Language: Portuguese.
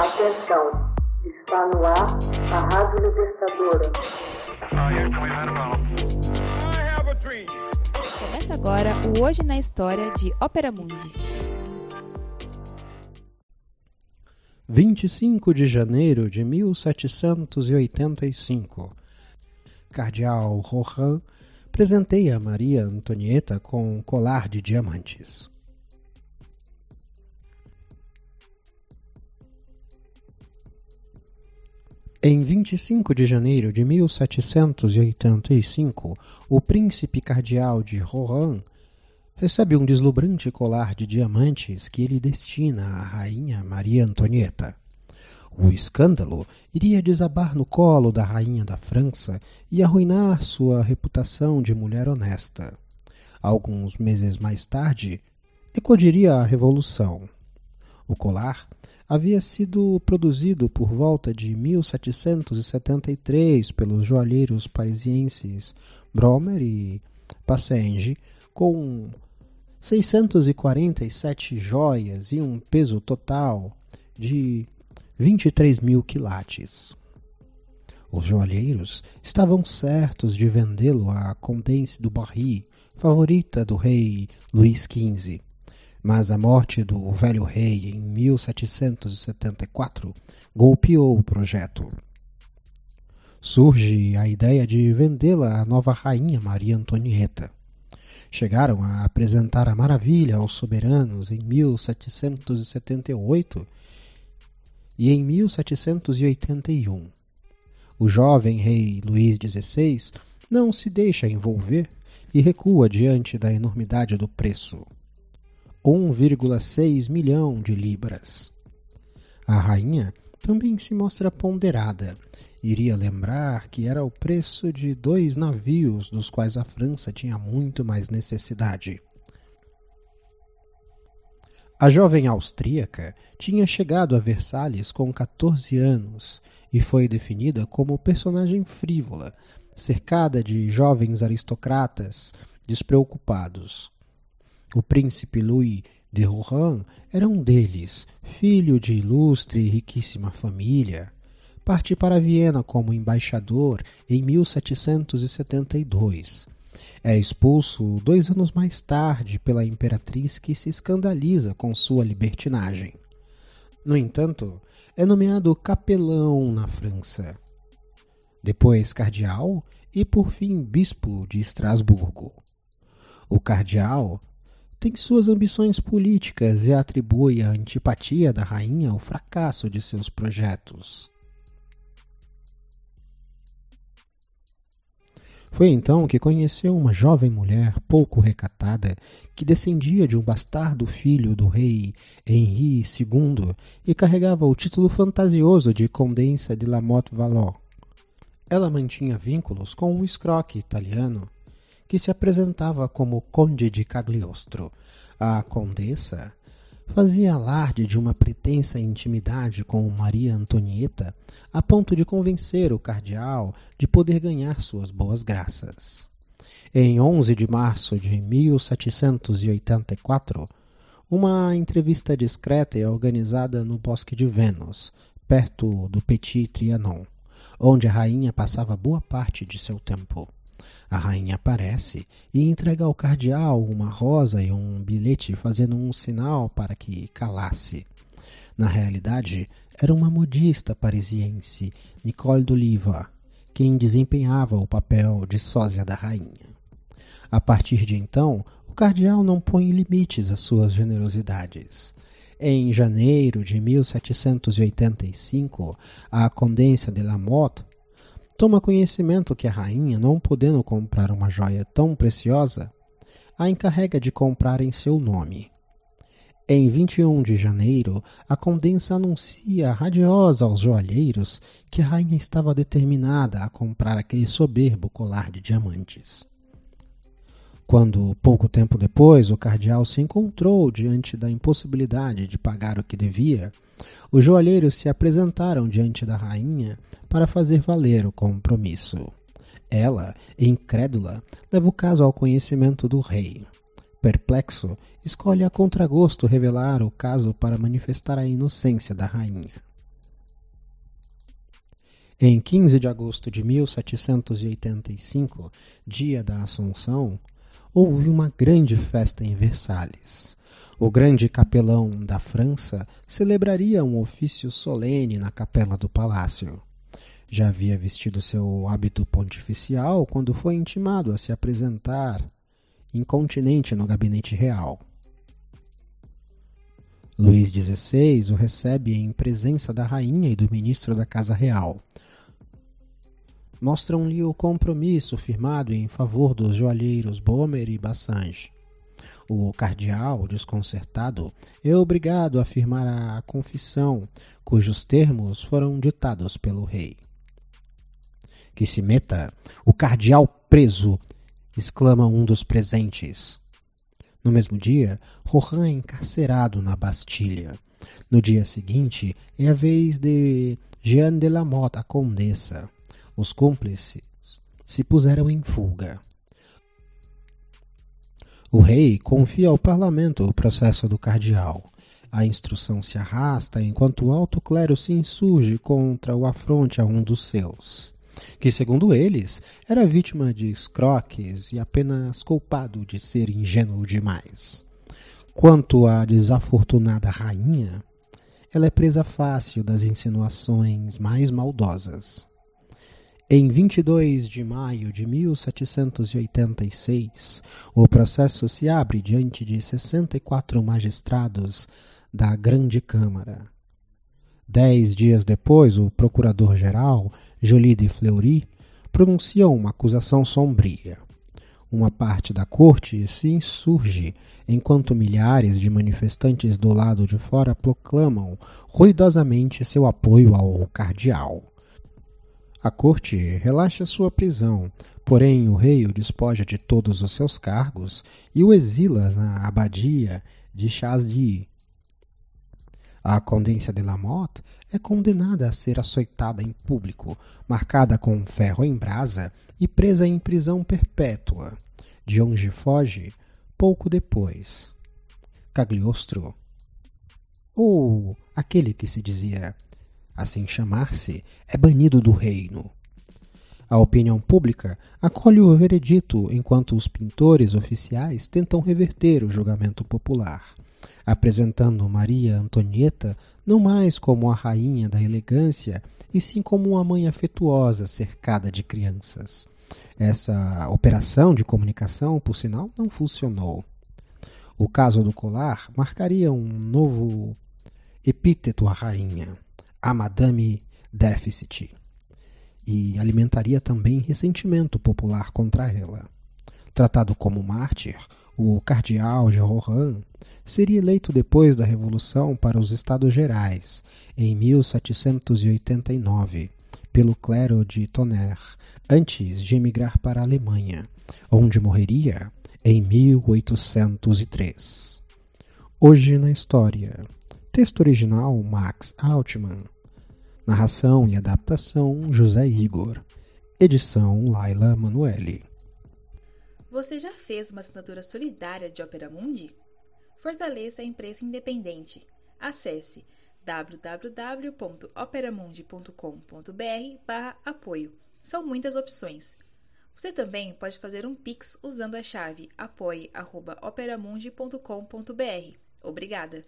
Atenção, está no ar a Rádio Libertadora. Começa agora o Hoje na História de Ópera Mundi. 25 de janeiro de 1785. Cardeal Rohan presenteia Maria Antonieta com um colar de diamantes. Em 25 de janeiro de 1785, o príncipe cardeal de Rohan recebe um deslumbrante colar de diamantes que ele destina à rainha Maria Antonieta. O escândalo iria desabar no colo da rainha da França e arruinar sua reputação de mulher honesta. Alguns meses mais tarde, eclodiria a Revolução. O colar havia sido produzido por volta de 1773 pelos joalheiros parisienses Bromer e Passenge, com 647 joias e um peso total de 23 mil quilates. Os joalheiros estavam certos de vendê-lo à Condesse do Barry, favorita do rei Luís XV. Mas a morte do velho rei em 1774 golpeou o projeto. Surge a ideia de vendê-la à nova rainha Maria Antonieta. Chegaram a apresentar a maravilha aos soberanos em 1778 e em 1781. O jovem rei Luís XVI não se deixa envolver e recua diante da enormidade do preço. 1,6 milhão de libras. A rainha também se mostra ponderada. Iria lembrar que era o preço de dois navios dos quais a França tinha muito mais necessidade. A jovem austríaca tinha chegado a Versalhes com 14 anos e foi definida como personagem frívola, cercada de jovens aristocratas despreocupados. O príncipe Louis de Rohan era um deles, filho de ilustre e riquíssima família. Parte para Viena como embaixador em 1772 é expulso dois anos mais tarde pela imperatriz que se escandaliza com sua libertinagem. No entanto, é nomeado capelão na França. Depois cardeal e por fim bispo de Estrasburgo. O cardeal tem suas ambições políticas e atribui a antipatia da rainha ao fracasso de seus projetos. Foi então que conheceu uma jovem mulher pouco recatada que descendia de um bastardo filho do rei Henri II e carregava o título fantasioso de Condensa de La Motte Vallon. Ela mantinha vínculos com um escroque italiano que se apresentava como Conde de Cagliostro. A condessa fazia alarde de uma pretensa intimidade com Maria Antonieta, a ponto de convencer o cardeal de poder ganhar suas boas graças. Em 11 de março de 1784, uma entrevista discreta é organizada no Bosque de Vênus, perto do Petit Trianon, onde a rainha passava boa parte de seu tempo. A rainha aparece e entrega ao cardeal uma rosa e um bilhete fazendo um sinal para que calasse. Na realidade, era uma modista parisiense, Nicole d'Oliva, quem desempenhava o papel de sósia da rainha. A partir de então, o cardeal não põe limites às suas generosidades. Em janeiro de 1785, a Condessa de Lamotte toma conhecimento que a rainha, não podendo comprar uma joia tão preciosa, a encarrega de comprar em seu nome. Em 21 de janeiro, a condensa anuncia radiosa aos joalheiros que a rainha estava determinada a comprar aquele soberbo colar de diamantes. Quando, pouco tempo depois, o cardeal se encontrou diante da impossibilidade de pagar o que devia, os joalheiros se apresentaram diante da rainha para fazer valer o compromisso. Ela, incrédula, leva o caso ao conhecimento do rei. Perplexo, escolhe a contragosto revelar o caso para manifestar a inocência da rainha. Em 15 de agosto de 1785, dia da Assunção, houve uma grande festa em Versalhes. O grande capelão da França celebraria um ofício solene na capela do palácio. Já havia vestido seu hábito pontificial quando foi intimado a se apresentar incontinente no gabinete real. Luís XVI o recebe em presença da rainha e do ministro da Casa Real. Mostram-lhe o compromisso firmado em favor dos joalheiros Bomer e Bassange. O cardeal, desconcertado, é obrigado a firmar a confissão, cujos termos foram ditados pelo rei. Que se meta, o cardeal preso! exclama um dos presentes. No mesmo dia, Rohan é encarcerado na Bastilha. No dia seguinte, é a vez de Jeanne de la Motte, a condessa. Os cúmplices se puseram em fuga. O rei confia ao parlamento o processo do cardeal. A instrução se arrasta enquanto o alto clero se insurge contra o afronte a um dos seus que, segundo eles, era vítima de escroques e apenas culpado de ser ingênuo demais. Quanto à desafortunada rainha, ela é presa fácil das insinuações mais maldosas. Em 22 de maio de 1786, o processo se abre diante de 64 magistrados da Grande Câmara. Dez dias depois, o procurador-geral, Joly de Fleury, pronunciou uma acusação sombria. Uma parte da corte se insurge, enquanto milhares de manifestantes do lado de fora proclamam ruidosamente seu apoio ao cardeal. A corte relaxa sua prisão, porém o rei o despoja de todos os seus cargos e o exila na abadia de Chasdi, a Condência de Lamotte é condenada a ser açoitada em público, marcada com ferro em brasa e presa em prisão perpétua, de onde foge pouco depois. Cagliostro, ou aquele que se dizia assim chamar-se, é banido do reino. A opinião pública acolhe o veredito enquanto os pintores oficiais tentam reverter o julgamento popular apresentando Maria Antonieta não mais como a rainha da elegância, e sim como uma mãe afetuosa cercada de crianças. Essa operação de comunicação, por sinal, não funcionou. O caso do colar marcaria um novo epíteto à rainha, a Madame Déficit, e alimentaria também ressentimento popular contra ela. Tratado como mártir, o cardeal de Rohan seria eleito depois da Revolução para os Estados Gerais, em 1789, pelo clero de Tonnerre, antes de emigrar para a Alemanha, onde morreria em 1803. Hoje na História. Texto original Max Altman. Narração e adaptação José Igor. Edição Laila Manuelle. Você já fez uma assinatura solidária de Opera Mundi? Fortaleça a imprensa independente. Acesse www.operamundi.com.br/apoio. São muitas opções. Você também pode fazer um Pix usando a chave apoie.operamundi.com.br. Obrigada!